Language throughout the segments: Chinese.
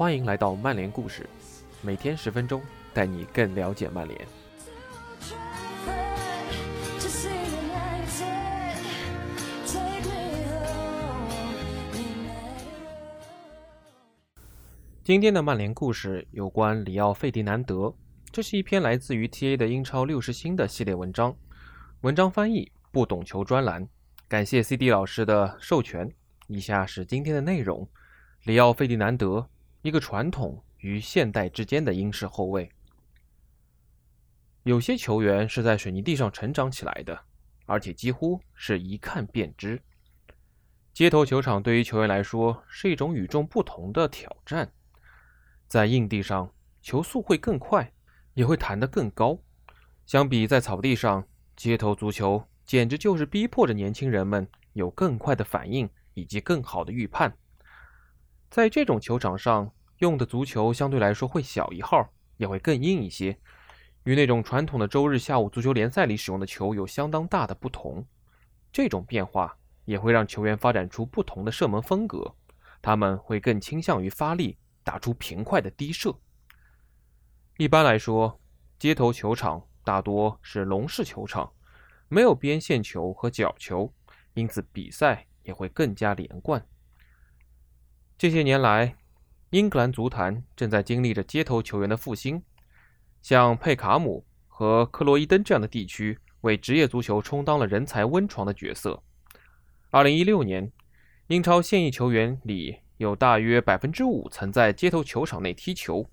欢迎来到曼联故事，每天十分钟，带你更了解曼联。今天的曼联故事有关里奥·费迪南德，这是一篇来自于 TA 的英超六十星的系列文章。文章翻译不懂球专栏，感谢 CD 老师的授权。以下是今天的内容：里奥·费迪南德，一个传统与现代之间的英式后卫。有些球员是在水泥地上成长起来的，而且几乎是一看便知。街头球场对于球员来说是一种与众不同的挑战。在硬地上，球速会更快，也会弹得更高。相比在草地上，街头足球简直就是逼迫着年轻人们有更快的反应以及更好的预判。在这种球场上用的足球相对来说会小一号，也会更硬一些，与那种传统的周日下午足球联赛里使用的球有相当大的不同。这种变化也会让球员发展出不同的射门风格，他们会更倾向于发力。打出平快的低射。一般来说，街头球场大多是笼式球场，没有边线球和角球，因此比赛也会更加连贯。这些年来，英格兰足坛正在经历着街头球员的复兴，像佩卡姆和克洛伊登这样的地区为职业足球充当了人才温床的角色。二零一六年，英超现役球员里。有大约百分之五曾在街头球场内踢球，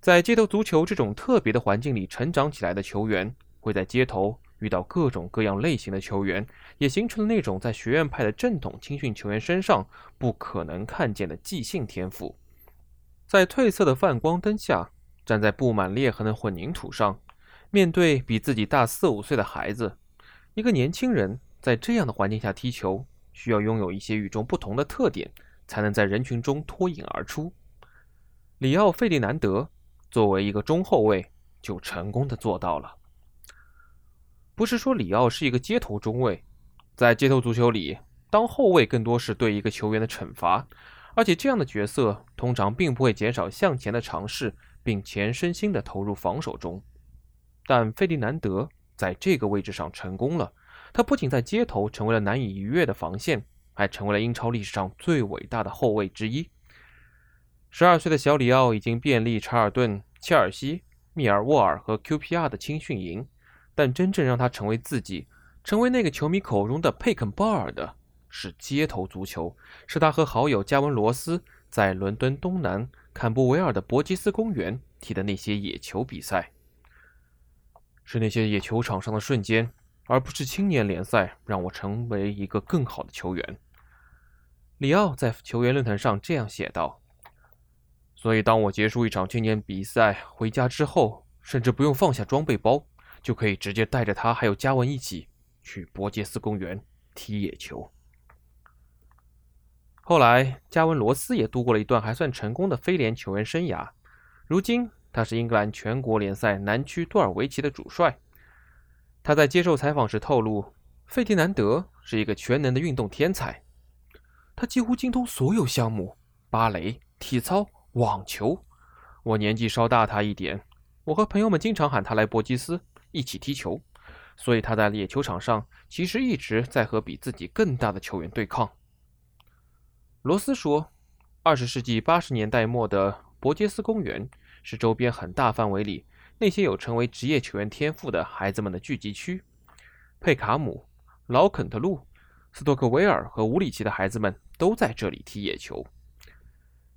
在街头足球这种特别的环境里成长起来的球员，会在街头遇到各种各样类型的球员，也形成了那种在学院派的正统青训球员身上不可能看见的即兴天赋。在褪色的泛光灯下，站在布满裂痕的混凝土上，面对比自己大四五岁的孩子，一个年轻人在这样的环境下踢球，需要拥有一些与众不同的特点。才能在人群中脱颖而出。里奥·费利南德作为一个中后卫，就成功的做到了。不是说里奥是一个街头中卫，在街头足球里，当后卫更多是对一个球员的惩罚，而且这样的角色通常并不会减少向前的尝试，并全身心的投入防守中。但费迪南德在这个位置上成功了，他不仅在街头成为了难以逾越的防线。还成为了英超历史上最伟大的后卫之一。十二岁的小里奥已经遍历查尔顿、切尔西、密尔沃尔和 QPR 的青训营，但真正让他成为自己，成为那个球迷口中的佩肯鲍尔的，是街头足球，是他和好友加文罗斯在伦敦东南坎布维尔的伯吉斯公园踢的那些野球比赛，是那些野球场上的瞬间，而不是青年联赛让我成为一个更好的球员。里奥在球员论坛上这样写道：“所以，当我结束一场青年比赛回家之后，甚至不用放下装备包，就可以直接带着他还有加文一起去伯杰斯公园踢野球。”后来，加文罗斯也度过了一段还算成功的非联球员生涯。如今，他是英格兰全国联赛南区多尔维奇的主帅。他在接受采访时透露，费迪南德是一个全能的运动天才。他几乎精通所有项目：芭蕾、体操、网球。我年纪稍大他一点，我和朋友们经常喊他来博基斯一起踢球，所以他在野球场上其实一直在和比自己更大的球员对抗。罗斯说：“二十世纪八十年代末的伯杰斯公园是周边很大范围里那些有成为职业球员天赋的孩子们的聚集区。佩卡姆、老肯特路、斯托克维尔和乌里奇的孩子们。”都在这里踢野球。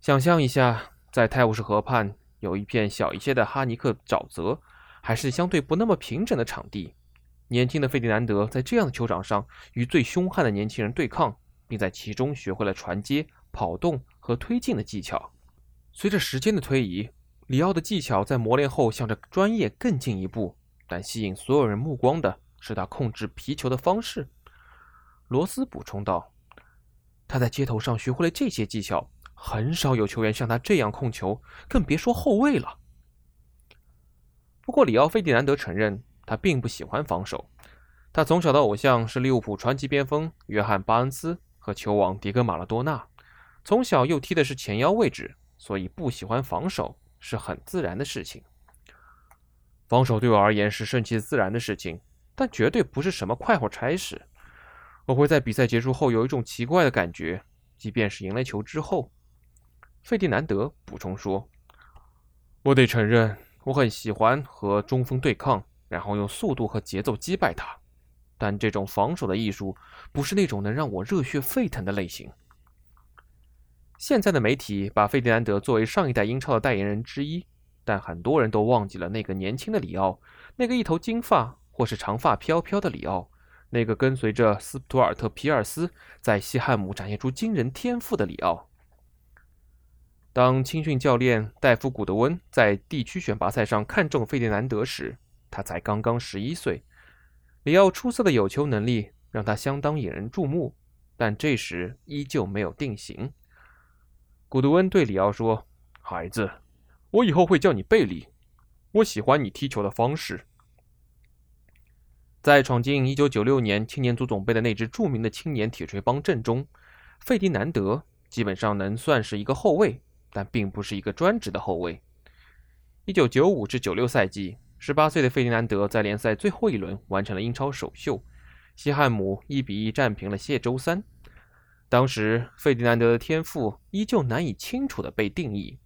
想象一下，在泰晤士河畔有一片小一些的哈尼克沼泽，还是相对不那么平整的场地。年轻的费迪南德在这样的球场上与最凶悍的年轻人对抗，并在其中学会了传接、跑动和推进的技巧。随着时间的推移，里奥的技巧在磨练后向着专业更进一步。但吸引所有人目光的是他控制皮球的方式。罗斯补充道。他在街头上学会了这些技巧，很少有球员像他这样控球，更别说后卫了。不过，里奥·费迪南德承认，他并不喜欢防守。他从小的偶像是利物浦传奇边锋约翰·巴恩斯和球王迪戈·马拉多纳，从小又踢的是前腰位置，所以不喜欢防守是很自然的事情。防守对我而言是顺其自然的事情，但绝对不是什么快活差事。我会在比赛结束后有一种奇怪的感觉，即便是赢了球之后。费迪南德补充说：“我得承认，我很喜欢和中锋对抗，然后用速度和节奏击败他。但这种防守的艺术不是那种能让我热血沸腾的类型。”现在的媒体把费迪南德作为上一代英超的代言人之一。但很多人都忘记了那个年轻的里奥，那个一头金发或是长发飘飘的里奥，那个跟随着斯图尔特·皮尔斯在西汉姆展现出惊人天赋的里奥。当青训教练戴夫·古德温在地区选拔赛上看中费迪南德时，他才刚刚十一岁。里奥出色的有球能力让他相当引人注目，但这时依旧没有定型。古德温对里奥说：“孩子。”我以后会叫你贝利。我喜欢你踢球的方式。在闯进1996年青年足总杯的那支著名的青年铁锤帮阵中，费迪南德基本上能算是一个后卫，但并不是一个专职的后卫。1995至96赛季，18岁的费迪南德在联赛最后一轮完成了英超首秀，西汉姆1比1战平了谢周三。当时，费迪南德的天赋依旧难以清楚地被定义。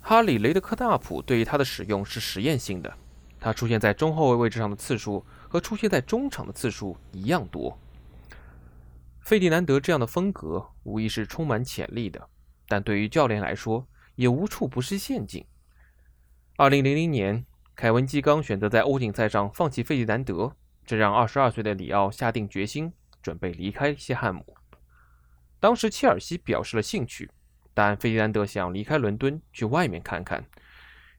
哈里·雷德克纳普对于他的使用是实验性的，他出现在中后卫位置上的次数和出现在中场的次数一样多。费迪南德这样的风格无疑是充满潜力的，但对于教练来说也无处不是陷阱。2000年，凯文·基冈选择在欧锦赛上放弃费迪南德，这让22岁的里奥下定决心准备离开西汉姆。当时切尔西表示了兴趣。但费迪南德想离开伦敦去外面看看，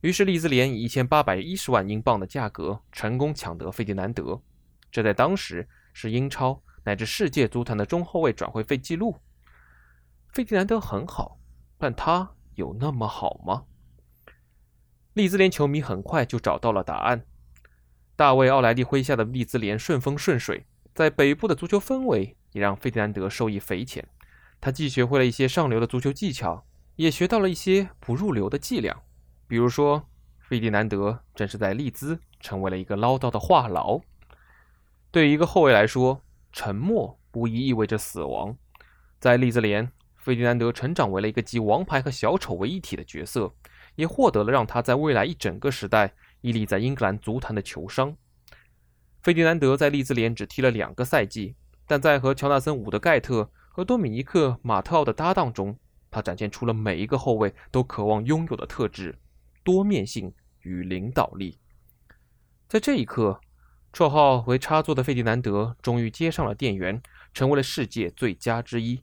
于是利兹联以一千八百一十万英镑的价格成功抢得费迪南德，这在当时是英超乃至世界足坛的中后卫转会费记录。费迪南德很好，但他有那么好吗？利兹联球迷很快就找到了答案。大卫奥莱利麾下的利兹联顺风顺水，在北部的足球氛围也让费迪南德受益匪浅。他既学会了一些上流的足球技巧，也学到了一些不入流的伎俩。比如说，费迪南德正是在利兹成为了一个唠叨的话痨。对于一个后卫来说，沉默无疑意味着死亡。在利兹联，费迪南德成长为了一个集王牌和小丑为一体的角色，也获得了让他在未来一整个时代屹立在英格兰足坛的球商。费迪南德在利兹联只踢了两个赛季，但在和乔纳森·伍德盖特。和多米尼克·马特奥的搭档中，他展现出了每一个后卫都渴望拥有的特质：多面性与领导力。在这一刻，绰号为“插座”的费迪南德终于接上了电源，成为了世界最佳之一。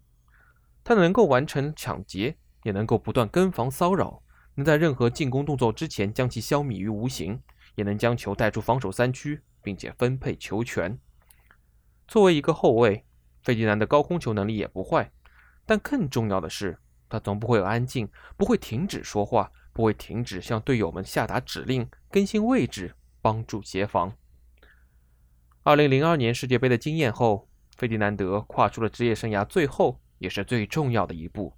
他能够完成抢劫，也能够不断跟防骚扰，能在任何进攻动作之前将其消弭于无形，也能将球带出防守三区，并且分配球权。作为一个后卫，费迪南的高空球能力也不坏，但更重要的是，他从不会安静，不会停止说话，不会停止向队友们下达指令、更新位置、帮助协防。二零零二年世界杯的经验后，费迪南德跨出了职业生涯最后也是最重要的一步，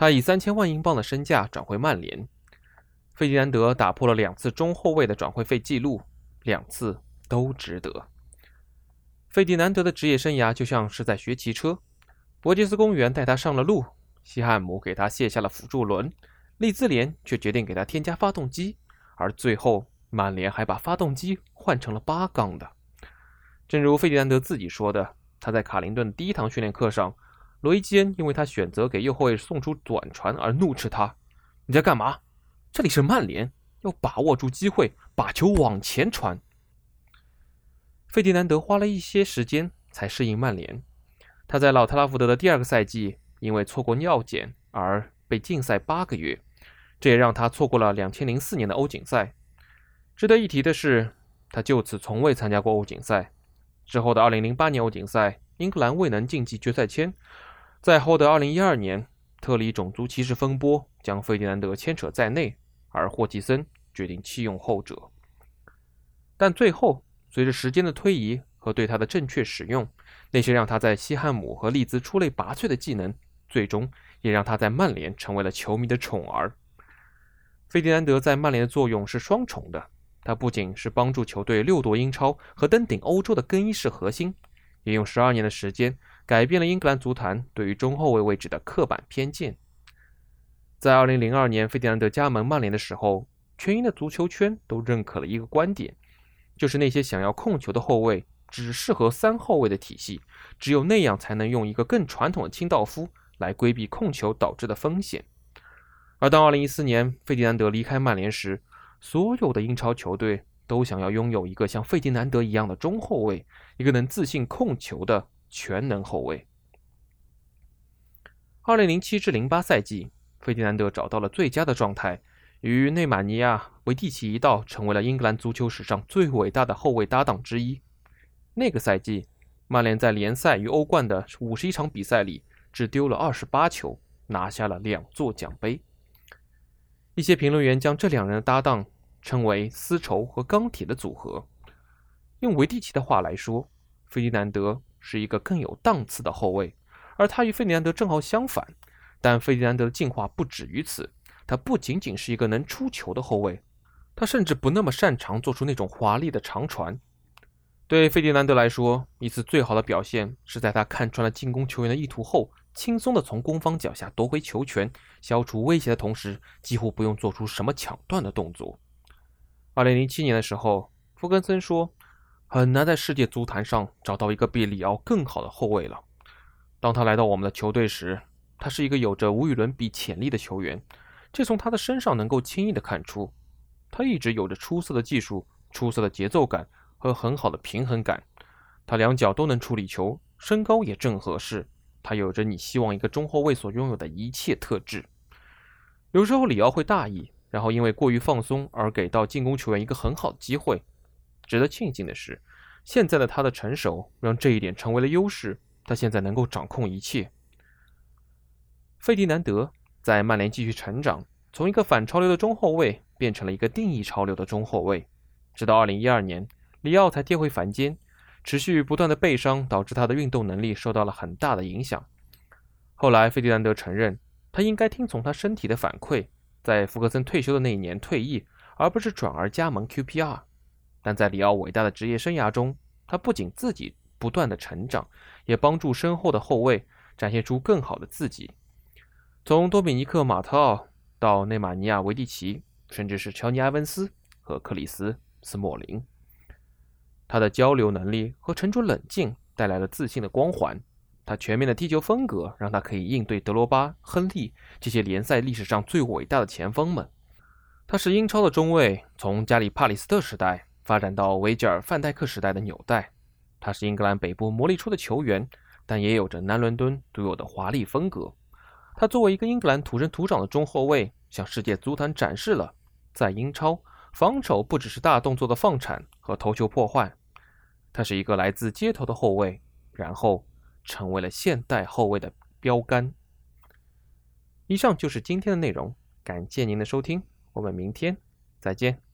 他以三千万英镑的身价转会曼联。费迪南德打破了两次中后卫的转会费记录，两次都值得。费迪南德的职业生涯就像是在学骑车，伯吉斯公园带他上了路，西汉姆给他卸下了辅助轮，利兹联却决定给他添加发动机，而最后曼联还把发动机换成了八缸的。正如费迪南德自己说的，他在卡林顿第一堂训练课上，罗伊基恩因为他选择给右后卫送出短传而怒斥他：“你在干嘛？这里是曼联，要把握住机会，把球往前传。”费迪南德花了一些时间才适应曼联。他在老特拉福德的第二个赛季，因为错过尿检而被禁赛八个月，这也让他错过了2004年的欧锦赛。值得一提的是，他就此从未参加过欧锦赛。之后的2008年欧锦赛，英格兰未能晋级决赛圈。在后的2012年，特里种族歧视风波将费迪南德牵扯在内，而霍奇森决定弃用后者。但最后。随着时间的推移和对他的正确使用，那些让他在西汉姆和利兹出类拔萃的技能，最终也让他在曼联成为了球迷的宠儿。费迪南德在曼联的作用是双重的，他不仅是帮助球队六夺英超和登顶欧洲的更衣室核心，也用十二年的时间改变了英格兰足坛对于中后卫位置的刻板偏见。在二零零二年费迪南德加盟曼联的时候，全英的足球圈都认可了一个观点，就是那些想要控球的后卫只适合三后卫的体系，只有那样才能用一个更传统的清道夫来规避控球导致的风险。而当2014年费迪南德离开曼联时，所有的英超球队都想要拥有一个像费迪南德一样的中后卫，一个能自信控球的全能后卫。2007至08赛季，费迪南德找到了最佳的状态，与内马尼亚、维蒂奇一道，成为了英格兰足球史上最伟大的后卫搭档之一。那个赛季，曼联在联赛与欧冠的51场比赛里，只丢了28球，拿下了两座奖杯。一些评论员将这两人的搭档称为“丝绸和钢铁的组合”。用维蒂奇的话来说，费迪南德是一个更有档次的后卫，而他与费迪南德正好相反。但费迪南德的进化不止于此，他不仅仅是一个能出球的后卫，他甚至不那么擅长做出那种华丽的长传。对费迪南德来说，一次最好的表现是在他看穿了进攻球员的意图后。轻松地从攻方脚下夺回球权，消除威胁的同时，几乎不用做出什么抢断的动作。二零零七年的时候，弗格森说：“很难在世界足坛上找到一个比里奥更好的后卫了。”当他来到我们的球队时，他是一个有着无与伦比潜力的球员，这从他的身上能够轻易地看出。他一直有着出色的技术、出色的节奏感和很好的平衡感。他两脚都能处理球，身高也正合适。他有着你希望一个中后卫所拥有的一切特质。有时候里奥会大意，然后因为过于放松而给到进攻球员一个很好的机会。值得庆幸的是，现在的他的成熟让这一点成为了优势。他现在能够掌控一切。费迪南德在曼联继续成长，从一个反潮流的中后卫变成了一个定义潮流的中后卫。直到2012年，里奥才跌回凡间。持续不断的背伤导致他的运动能力受到了很大的影响。后来，费迪南德承认，他应该听从他身体的反馈，在福格森退休的那一年退役，而不是转而加盟 QPR。但在里奥伟大的职业生涯中，他不仅自己不断的成长，也帮助身后的后卫展现出更好的自己。从多米尼克·马特奥到内马尼亚·维蒂奇，甚至是乔尼·埃文斯和克里斯·斯莫林。他的交流能力和沉着冷静带来了自信的光环。他全面的踢球风格让他可以应对德罗巴、亨利这些联赛历史上最伟大的前锋们。他是英超的中卫从加里帕里斯特时代发展到维吉尔范戴克时代的纽带。他是英格兰北部磨砺出的球员，但也有着南伦敦独有的华丽风格。他作为一个英格兰土生土长的中后卫，向世界足坛展示了在英超防守不只是大动作的放铲和头球破坏。他是一个来自街头的后卫，然后成为了现代后卫的标杆。以上就是今天的内容，感谢您的收听，我们明天再见。